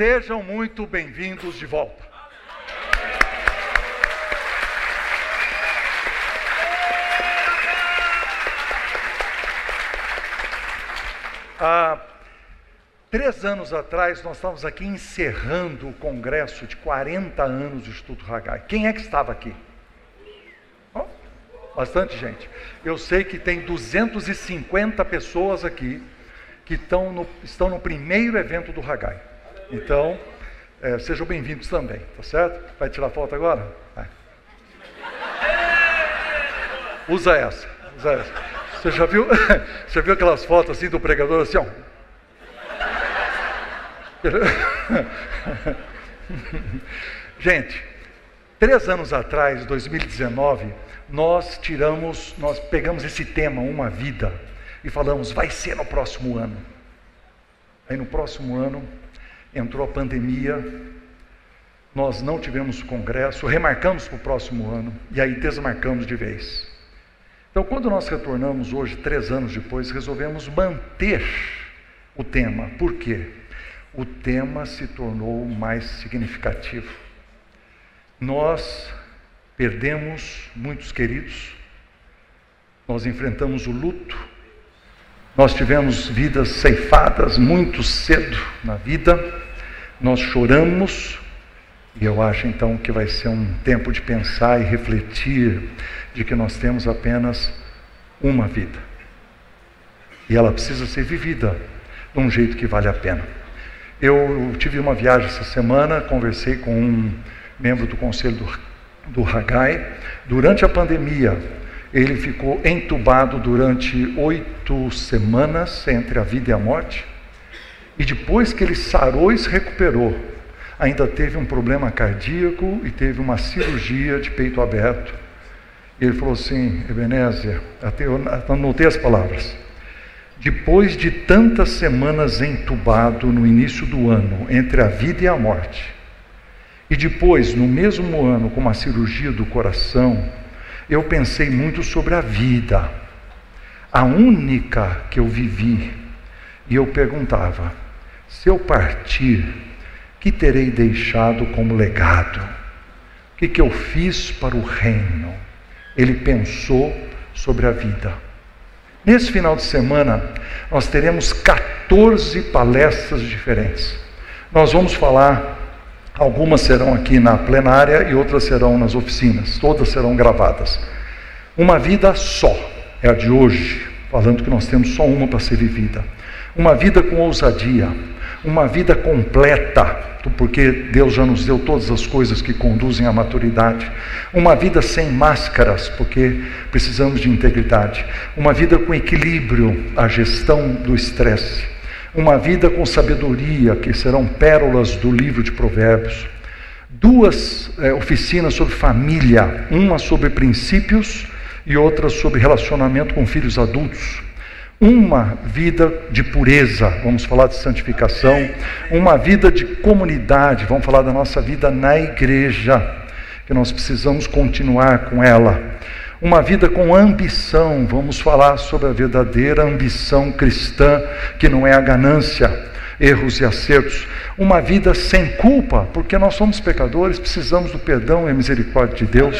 Sejam muito bem-vindos de volta. Há três anos atrás, nós estávamos aqui encerrando o congresso de 40 anos do Instituto Hagai. Quem é que estava aqui? Oh, bastante gente. Eu sei que tem 250 pessoas aqui que estão no, estão no primeiro evento do Hagai. Então, é, sejam bem-vindos também, tá certo? Vai tirar foto agora? Usa essa, usa essa. Você já viu, você viu aquelas fotos assim do pregador assim, ó? Gente, três anos atrás, 2019, nós tiramos, nós pegamos esse tema, uma vida, e falamos, vai ser no próximo ano. Aí no próximo ano, entrou a pandemia, nós não tivemos congresso, remarcamos para o próximo ano e aí desmarcamos de vez. Então, quando nós retornamos hoje, três anos depois, resolvemos manter o tema. Por quê? O tema se tornou mais significativo. Nós perdemos muitos queridos, nós enfrentamos o luto, nós tivemos vidas ceifadas muito cedo na vida, nós choramos, e eu acho então que vai ser um tempo de pensar e refletir de que nós temos apenas uma vida. E ela precisa ser vivida de um jeito que vale a pena. Eu tive uma viagem essa semana, conversei com um membro do conselho do, do Hagai. Durante a pandemia, ele ficou entubado durante oito semanas entre a vida e a morte. E depois que ele sarou e se recuperou, ainda teve um problema cardíaco e teve uma cirurgia de peito aberto. E ele falou assim: Ebenezer, até eu anotei as palavras. Depois de tantas semanas entubado no início do ano, entre a vida e a morte, e depois, no mesmo ano, com uma cirurgia do coração, eu pensei muito sobre a vida, a única que eu vivi, e eu perguntava: se eu partir, que terei deixado como legado? O que, que eu fiz para o reino? Ele pensou sobre a vida. Nesse final de semana, nós teremos 14 palestras diferentes. Nós vamos falar Algumas serão aqui na plenária e outras serão nas oficinas, todas serão gravadas. Uma vida só é a de hoje, falando que nós temos só uma para ser vivida. Uma vida com ousadia, uma vida completa, porque Deus já nos deu todas as coisas que conduzem à maturidade. Uma vida sem máscaras, porque precisamos de integridade. Uma vida com equilíbrio, a gestão do estresse uma vida com sabedoria, que serão pérolas do livro de Provérbios. Duas é, oficinas sobre família, uma sobre princípios e outra sobre relacionamento com filhos adultos. Uma vida de pureza, vamos falar de santificação. Uma vida de comunidade, vamos falar da nossa vida na igreja, que nós precisamos continuar com ela uma vida com ambição. Vamos falar sobre a verdadeira ambição cristã, que não é a ganância, erros e acertos. Uma vida sem culpa, porque nós somos pecadores, precisamos do perdão e a misericórdia de Deus.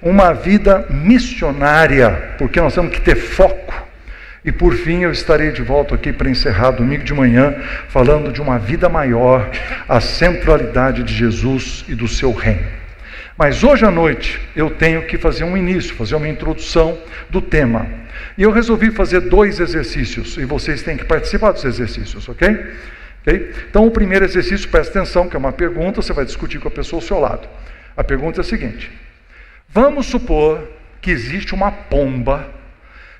Uma vida missionária, porque nós temos que ter foco. E por fim, eu estarei de volta aqui para encerrar domingo de manhã, falando de uma vida maior, a centralidade de Jesus e do seu reino. Mas hoje à noite eu tenho que fazer um início, fazer uma introdução do tema. E eu resolvi fazer dois exercícios, e vocês têm que participar dos exercícios, ok? okay? Então, o primeiro exercício, presta atenção, que é uma pergunta, você vai discutir com a pessoa ao seu lado. A pergunta é a seguinte: Vamos supor que existe uma pomba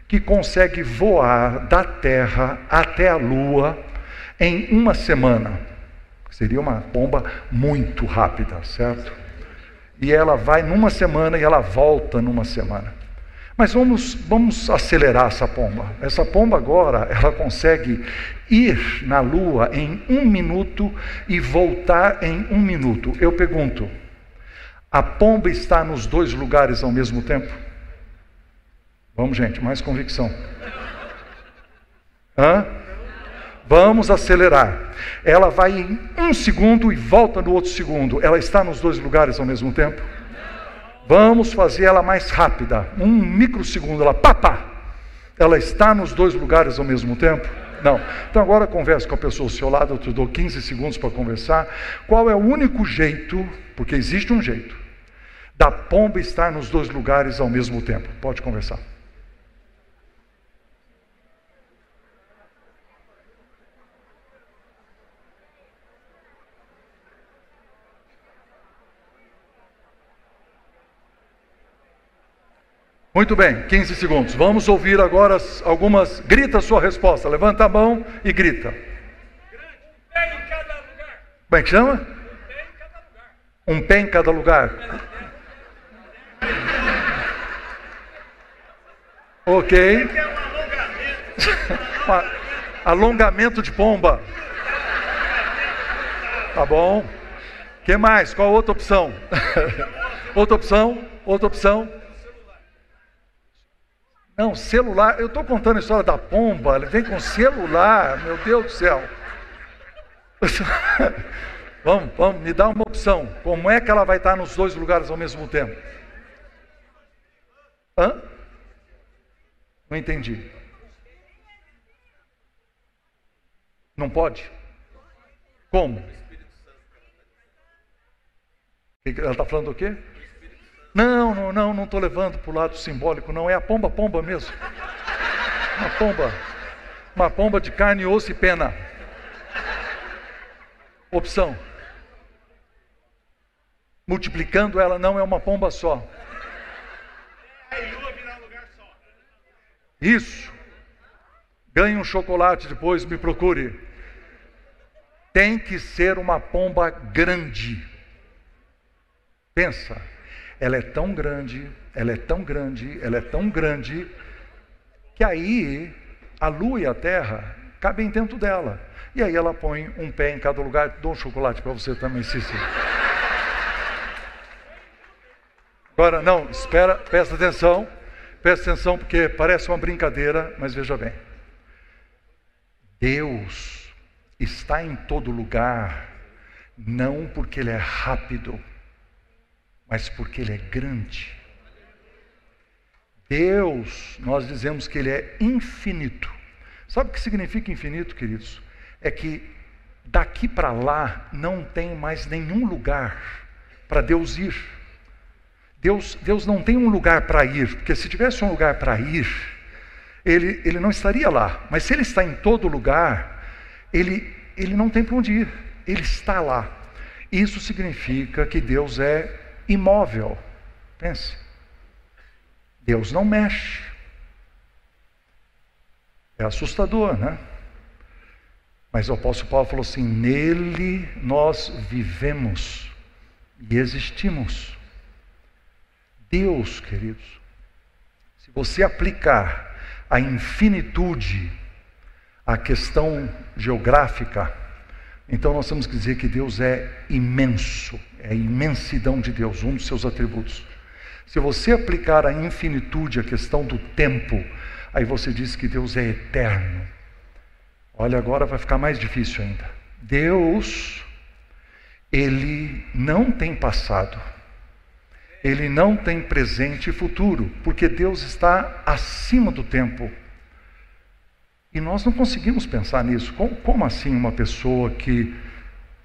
que consegue voar da Terra até a Lua em uma semana. Seria uma pomba muito rápida, certo? e ela vai numa semana e ela volta numa semana. Mas vamos, vamos acelerar essa pomba. Essa pomba agora, ela consegue ir na lua em um minuto e voltar em um minuto. Eu pergunto: a pomba está nos dois lugares ao mesmo tempo? Vamos, gente, mais convicção. Hã? Vamos acelerar. Ela vai em um segundo e volta no outro segundo. Ela está nos dois lugares ao mesmo tempo? Vamos fazer ela mais rápida. Um microsegundo, ela papá. Ela está nos dois lugares ao mesmo tempo? Não. Então agora converse com a pessoa ao seu lado, eu te dou 15 segundos para conversar. Qual é o único jeito, porque existe um jeito, da pomba estar nos dois lugares ao mesmo tempo? Pode conversar. Muito bem, 15 segundos. Vamos ouvir agora algumas. Grita sua resposta. Levanta a mão e grita. Como é que chama? Um pé em cada lugar. Ok. alongamento de pomba. Tá bom. que mais? Qual outra opção? outra opção? Outra opção? Não, celular. Eu estou contando a história da pomba. Ele vem com celular. Meu Deus do céu. vamos, vamos, me dá uma opção. Como é que ela vai estar nos dois lugares ao mesmo tempo? Hã? Não entendi. Não pode? Como? Ela está falando o quê? Não, não, não, não estou levando para o lado simbólico, não. É a pomba, pomba mesmo. Uma pomba. Uma pomba de carne, osso e pena. Opção. Multiplicando ela não é uma pomba só. Isso. Ganhe um chocolate depois, me procure. Tem que ser uma pomba grande. Pensa ela é tão grande, ela é tão grande, ela é tão grande, que aí a lua e a terra cabem dentro dela. E aí ela põe um pé em cada lugar. Dou um chocolate para você também, Cici. Agora, não, espera, presta atenção. Presta atenção porque parece uma brincadeira, mas veja bem. Deus está em todo lugar, não porque Ele é rápido, mas porque Ele é grande. Deus, nós dizemos que Ele é infinito. Sabe o que significa infinito, queridos? É que daqui para lá não tem mais nenhum lugar para Deus ir. Deus, Deus não tem um lugar para ir, porque se tivesse um lugar para ir, ele, ele não estaria lá. Mas se ele está em todo lugar, ele, ele não tem para onde ir, ele está lá. Isso significa que Deus é imóvel. Pense. Deus não mexe. É assustador, né? Mas o apóstolo Paulo falou assim: nele nós vivemos e existimos. Deus, queridos, se você aplicar a infinitude à questão geográfica, então nós temos que dizer que Deus é imenso, é a imensidão de Deus, um dos seus atributos. Se você aplicar a infinitude à questão do tempo, aí você diz que Deus é eterno. Olha, agora vai ficar mais difícil ainda. Deus, ele não tem passado, ele não tem presente e futuro, porque Deus está acima do tempo. E nós não conseguimos pensar nisso. Como, como assim uma pessoa que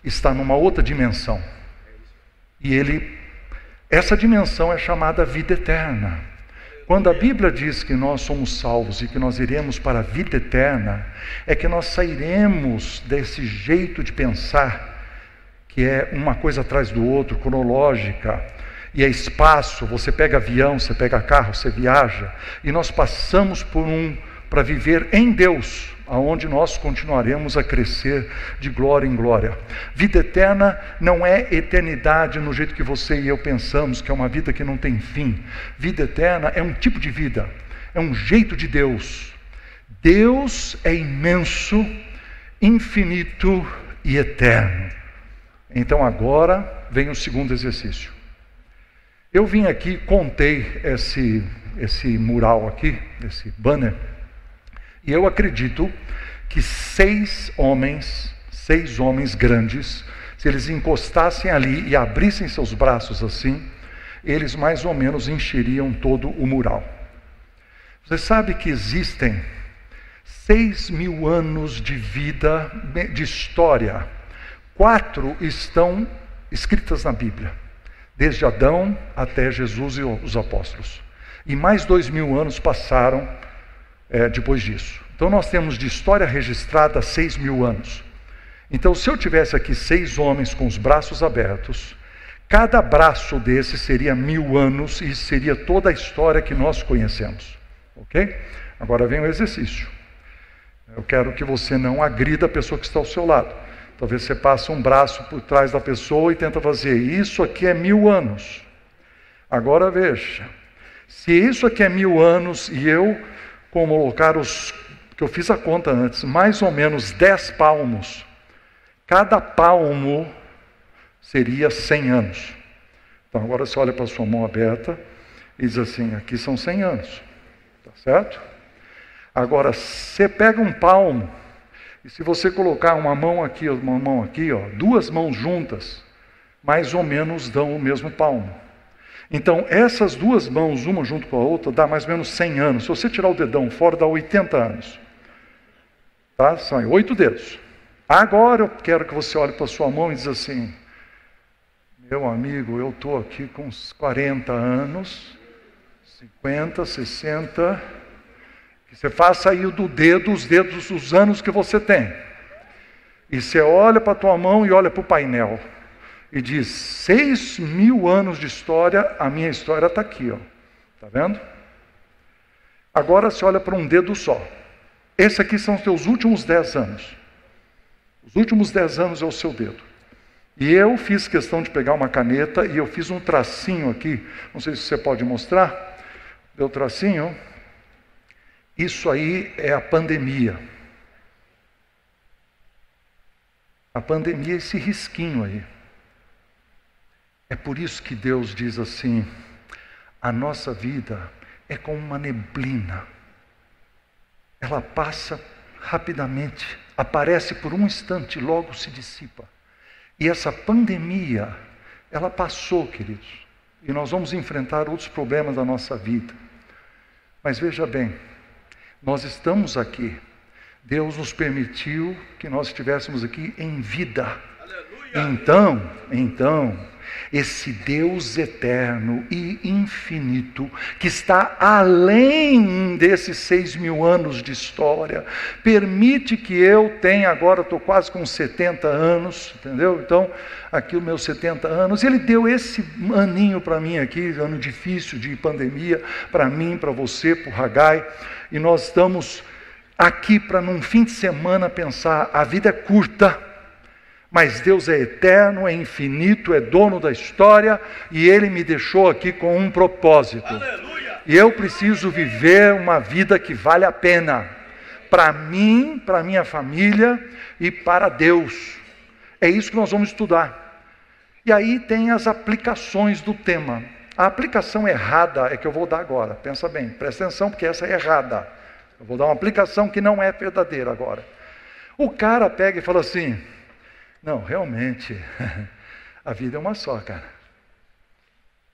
está numa outra dimensão? E ele, essa dimensão é chamada vida eterna. Quando a Bíblia diz que nós somos salvos e que nós iremos para a vida eterna, é que nós sairemos desse jeito de pensar, que é uma coisa atrás do outro, cronológica, e é espaço, você pega avião, você pega carro, você viaja, e nós passamos por um para viver em Deus, aonde nós continuaremos a crescer de glória em glória. Vida eterna não é eternidade no jeito que você e eu pensamos, que é uma vida que não tem fim. Vida eterna é um tipo de vida, é um jeito de Deus. Deus é imenso, infinito e eterno. Então agora vem o segundo exercício. Eu vim aqui, contei esse, esse mural aqui, esse banner, e eu acredito que seis homens, seis homens grandes, se eles encostassem ali e abrissem seus braços assim, eles mais ou menos encheriam todo o mural. Você sabe que existem seis mil anos de vida, de história. Quatro estão escritas na Bíblia, desde Adão até Jesus e os apóstolos. E mais dois mil anos passaram é, depois disso. Então nós temos de história registrada seis mil anos. Então, se eu tivesse aqui seis homens com os braços abertos, cada braço desses seria mil anos e seria toda a história que nós conhecemos. Ok? Agora vem o exercício. Eu quero que você não agrida a pessoa que está ao seu lado. Talvez você passe um braço por trás da pessoa e tenta fazer. Isso aqui é mil anos. Agora veja. Se isso aqui é mil anos e eu colocar os que eu fiz a conta antes, mais ou menos dez palmos, cada palmo seria cem anos. Então agora você olha para sua mão aberta e diz assim: aqui são cem anos. Tá certo? Agora, você pega um palmo, e se você colocar uma mão aqui, uma mão aqui, ó, duas mãos juntas, mais ou menos dão o mesmo palmo. Então, essas duas mãos, uma junto com a outra, dá mais ou menos 100 anos. Se você tirar o dedão fora, dá 80 anos. Tá? São oito dedos. Agora eu quero que você olhe para a sua mão e diz assim: Meu amigo, eu estou aqui com uns 40 anos, 50, 60. Que você faça aí do dedo os dedos dos anos que você tem. E você olha para a tua mão e olha para o painel. E diz: seis mil anos de história, a minha história está aqui, ó. Está vendo? Agora você olha para um dedo só. Esse aqui são os teus últimos dez anos. Os últimos dez anos é o seu dedo. E eu fiz questão de pegar uma caneta e eu fiz um tracinho aqui. Não sei se você pode mostrar. Deu tracinho. Isso aí é a pandemia. A pandemia é esse risquinho aí. É por isso que Deus diz assim: a nossa vida é como uma neblina. Ela passa rapidamente, aparece por um instante logo se dissipa. E essa pandemia, ela passou, queridos. E nós vamos enfrentar outros problemas da nossa vida. Mas veja bem, nós estamos aqui. Deus nos permitiu que nós estivéssemos aqui em vida. Então, então, esse Deus eterno e infinito, que está além desses seis mil anos de história, permite que eu tenha, agora estou quase com 70 anos, entendeu? Então, aqui os meus 70 anos, ele deu esse aninho para mim aqui, ano difícil de pandemia, para mim, para você, para o Hagai, e nós estamos aqui para num fim de semana pensar, a vida é curta, mas Deus é eterno, é infinito, é dono da história e Ele me deixou aqui com um propósito. Aleluia. E eu preciso viver uma vida que vale a pena para mim, para minha família e para Deus. É isso que nós vamos estudar. E aí tem as aplicações do tema. A aplicação errada é que eu vou dar agora. Pensa bem, presta atenção, porque essa é errada. Eu vou dar uma aplicação que não é verdadeira agora. O cara pega e fala assim: não, realmente, a vida é uma só, cara.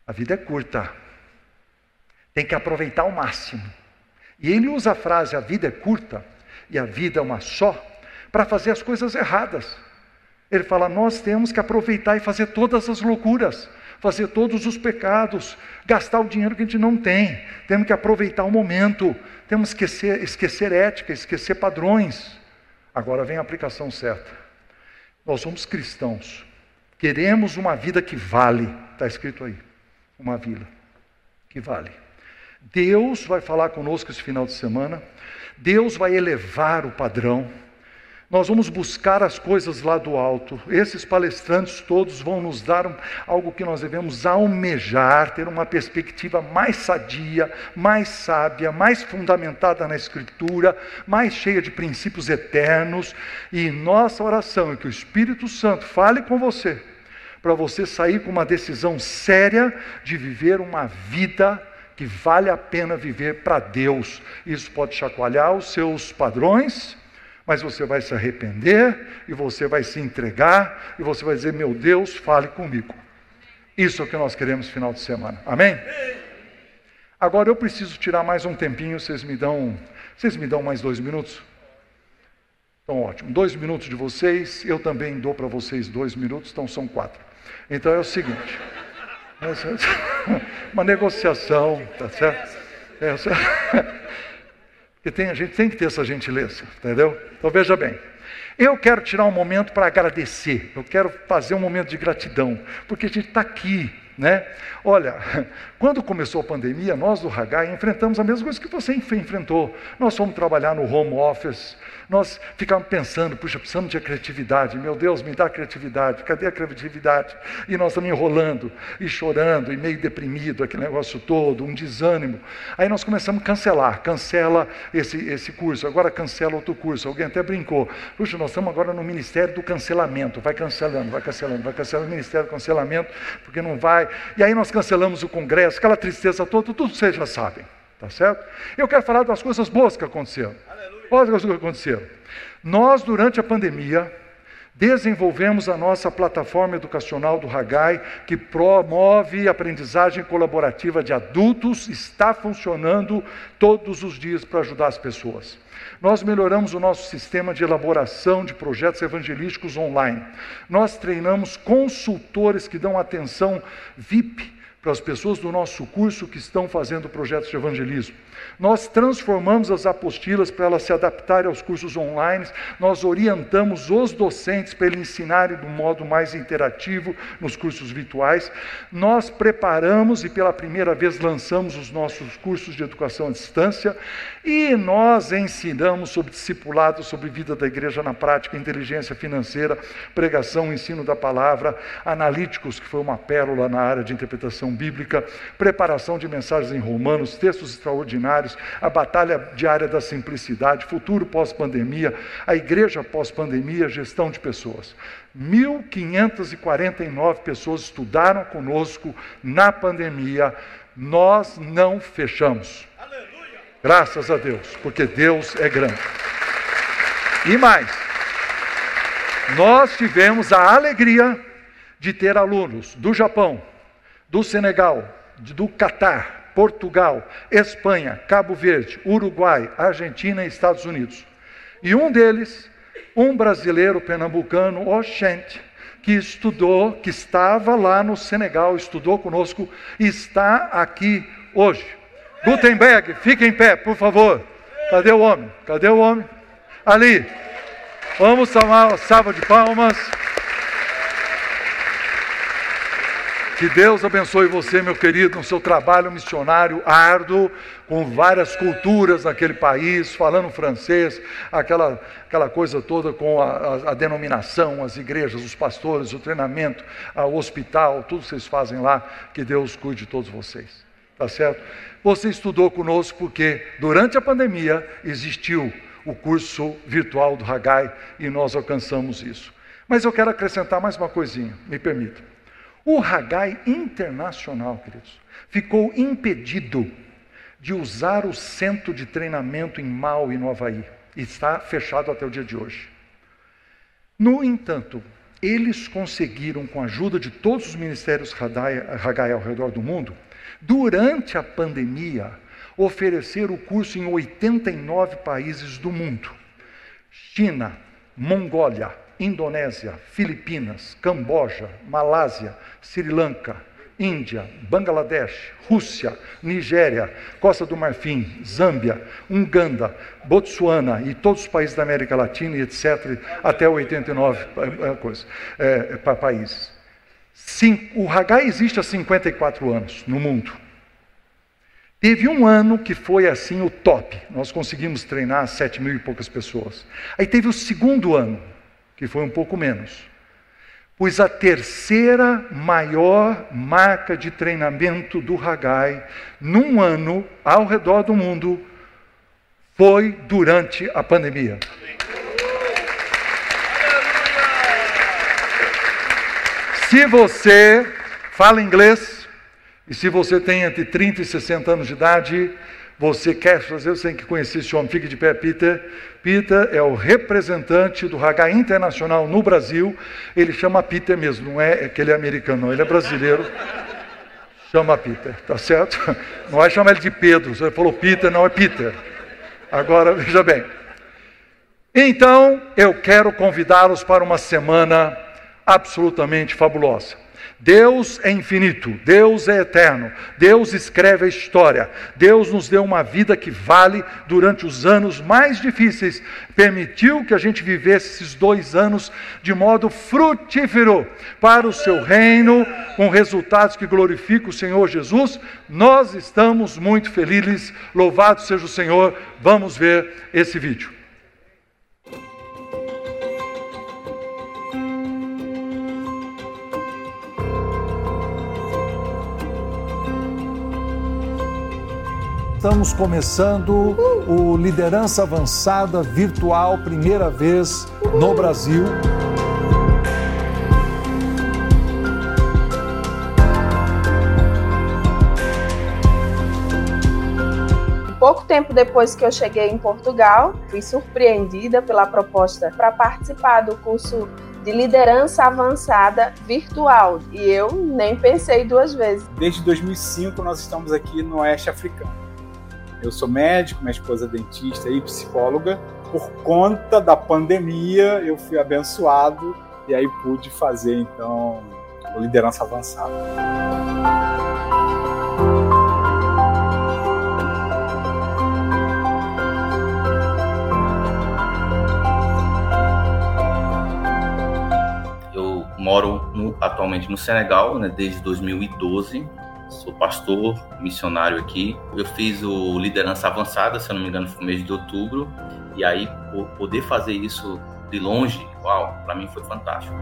A vida é curta. Tem que aproveitar ao máximo. E ele usa a frase a vida é curta e a vida é uma só para fazer as coisas erradas. Ele fala: nós temos que aproveitar e fazer todas as loucuras, fazer todos os pecados, gastar o dinheiro que a gente não tem. Temos que aproveitar o momento, temos que esquecer, esquecer ética, esquecer padrões. Agora vem a aplicação certa. Nós somos cristãos. Queremos uma vida que vale. Está escrito aí. Uma vida que vale. Deus vai falar conosco esse final de semana. Deus vai elevar o padrão. Nós vamos buscar as coisas lá do alto. Esses palestrantes todos vão nos dar algo que nós devemos almejar, ter uma perspectiva mais sadia, mais sábia, mais fundamentada na Escritura, mais cheia de princípios eternos. E nossa oração é que o Espírito Santo fale com você, para você sair com uma decisão séria de viver uma vida que vale a pena viver para Deus. Isso pode chacoalhar os seus padrões Mas você vai se arrepender e você vai se entregar e você vai dizer: Meu Deus, fale comigo. Isso é o que nós queremos final de semana. Amém? Agora eu preciso tirar mais um tempinho, vocês me dão, vocês me dão mais dois minutos? Então ótimo, dois minutos de vocês, eu também dou para vocês dois minutos, então são quatro. Então é o seguinte, uma negociação, tá certo? É, porque tem, a gente tem que ter essa gentileza, entendeu? Então veja bem, eu quero tirar um momento para agradecer, eu quero fazer um momento de gratidão, porque a gente está aqui, né? Olha, quando começou a pandemia, nós do Hagai enfrentamos a mesma coisa que você enfrentou. Nós fomos trabalhar no home office, nós ficávamos pensando, puxa, precisamos de criatividade, meu Deus, me dá criatividade, cadê a criatividade? E nós estamos enrolando, e chorando, e meio deprimido, aquele negócio todo, um desânimo. Aí nós começamos a cancelar, cancela esse, esse curso, agora cancela outro curso. Alguém até brincou, puxa, nós estamos agora no Ministério do Cancelamento, vai cancelando, vai cancelando, vai cancelando o Ministério do Cancelamento, porque não vai. E aí nós cancelamos o Congresso, aquela tristeza toda, tudo vocês já sabem, tá certo? Eu quero falar das coisas boas que aconteceram. Olha as coisas que aconteceram. Nós, durante a pandemia, desenvolvemos a nossa plataforma educacional do Hagai, que promove aprendizagem colaborativa de adultos, está funcionando todos os dias para ajudar as pessoas. Nós melhoramos o nosso sistema de elaboração de projetos evangelísticos online. Nós treinamos consultores que dão atenção VIP para as pessoas do nosso curso que estão fazendo projetos de evangelismo. Nós transformamos as apostilas para elas se adaptarem aos cursos online, nós orientamos os docentes para eles ensinarem do modo mais interativo nos cursos virtuais. Nós preparamos e pela primeira vez lançamos os nossos cursos de educação à distância e nós ensinamos sobre discipulado, sobre vida da igreja na prática, inteligência financeira, pregação, ensino da palavra, analíticos, que foi uma pérola na área de interpretação bíblica, preparação de mensagens em romanos, textos extraordinários a batalha diária da simplicidade, futuro pós-pandemia, a igreja pós-pandemia, gestão de pessoas. 1.549 pessoas estudaram conosco na pandemia, nós não fechamos. Aleluia. Graças a Deus, porque Deus é grande. E mais, nós tivemos a alegria de ter alunos do Japão, do Senegal, do Catar, Portugal, Espanha, Cabo Verde, Uruguai, Argentina e Estados Unidos. E um deles, um brasileiro pernambucano, Oxente, que estudou, que estava lá no Senegal, estudou conosco, está aqui hoje. Gutenberg, fique em pé, por favor. Cadê o homem? Cadê o homem? Ali. Vamos tomar uma salva de palmas. Que Deus abençoe você, meu querido, no seu trabalho missionário árduo, com várias culturas naquele país, falando francês, aquela, aquela coisa toda com a, a, a denominação, as igrejas, os pastores, o treinamento, o hospital, tudo vocês fazem lá, que Deus cuide de todos vocês. Tá certo? Você estudou conosco porque durante a pandemia existiu o curso virtual do Hagai e nós alcançamos isso. Mas eu quero acrescentar mais uma coisinha, me permita. O Hagai Internacional, queridos, ficou impedido de usar o centro de treinamento em Maui, no Havaí. Está fechado até o dia de hoje. No entanto, eles conseguiram, com a ajuda de todos os ministérios Hagai ao redor do mundo, durante a pandemia, oferecer o curso em 89 países do mundo: China, Mongólia, Indonésia, Filipinas, Camboja, Malásia, Sri Lanka, Índia, Bangladesh, Rússia, Nigéria, Costa do Marfim, Zâmbia, Uganda, Botsuana e todos os países da América Latina etc., até 89 é, coisa, é, países. Sim, o Hagai existe há 54 anos no mundo. Teve um ano que foi assim o top, nós conseguimos treinar 7 mil e poucas pessoas. Aí teve o segundo ano, que foi um pouco menos. Pois a terceira maior marca de treinamento do Hagai, num ano, ao redor do mundo, foi durante a pandemia. Se você fala inglês, e se você tem entre 30 e 60 anos de idade, Você quer fazer, você tem que conhecer esse homem. Fique de pé, Peter. Peter é o representante do Hagai Internacional no Brasil. Ele chama Peter mesmo, não é que ele é americano, não, ele é brasileiro. Chama Peter, tá certo? Não vai chamar ele de Pedro. Você falou Peter, não é Peter. Agora, veja bem. Então, eu quero convidá-los para uma semana absolutamente fabulosa. Deus é infinito, Deus é eterno, Deus escreve a história, Deus nos deu uma vida que vale durante os anos mais difíceis, permitiu que a gente vivesse esses dois anos de modo frutífero para o seu reino, com resultados que glorificam o Senhor Jesus. Nós estamos muito felizes, louvado seja o Senhor. Vamos ver esse vídeo. Estamos começando o Liderança Avançada Virtual, primeira vez no Brasil. Pouco tempo depois que eu cheguei em Portugal, fui surpreendida pela proposta para participar do curso de liderança avançada virtual e eu nem pensei duas vezes. Desde 2005 nós estamos aqui no Oeste Africano. Eu sou médico, minha esposa é dentista e psicóloga. Por conta da pandemia, eu fui abençoado e aí pude fazer então liderança avançada. Eu moro no, atualmente no Senegal, né, desde 2012 sou pastor, missionário aqui. Eu fiz o liderança avançada, se eu não me engano, foi no mês de outubro. E aí, poder fazer isso de longe, uau, para mim foi fantástico.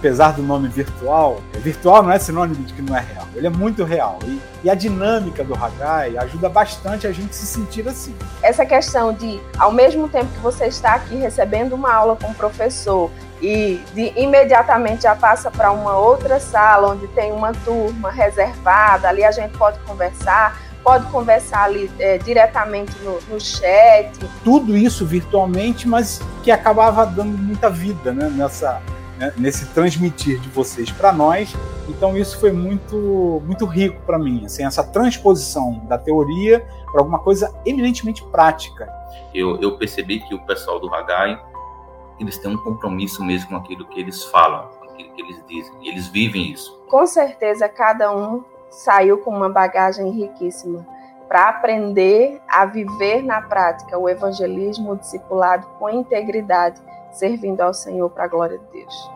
Apesar do nome virtual, virtual não é sinônimo de que não é real. Ele é muito real. E, e a dinâmica do Hagai ajuda bastante a gente se sentir assim. Essa questão de, ao mesmo tempo que você está aqui recebendo uma aula com o professor e de imediatamente já passa para uma outra sala onde tem uma turma reservada, ali a gente pode conversar, pode conversar ali é, diretamente no, no, chat. Tudo isso virtualmente, mas que acabava dando muita vida né, nessa né, nesse transmitir de vocês para nós. Então isso foi muito muito rico para mim, assim, essa transposição da teoria para alguma coisa eminentemente prática. Eu, eu percebi que o pessoal do Hagai eles têm um compromisso mesmo com aquilo que eles falam, com aquilo que eles dizem, e eles vivem isso. Com certeza cada um saiu com uma bagagem riquíssima para aprender a viver na prática o evangelismo o discipulado com integridade servindo ao Senhor para a glória de Deus.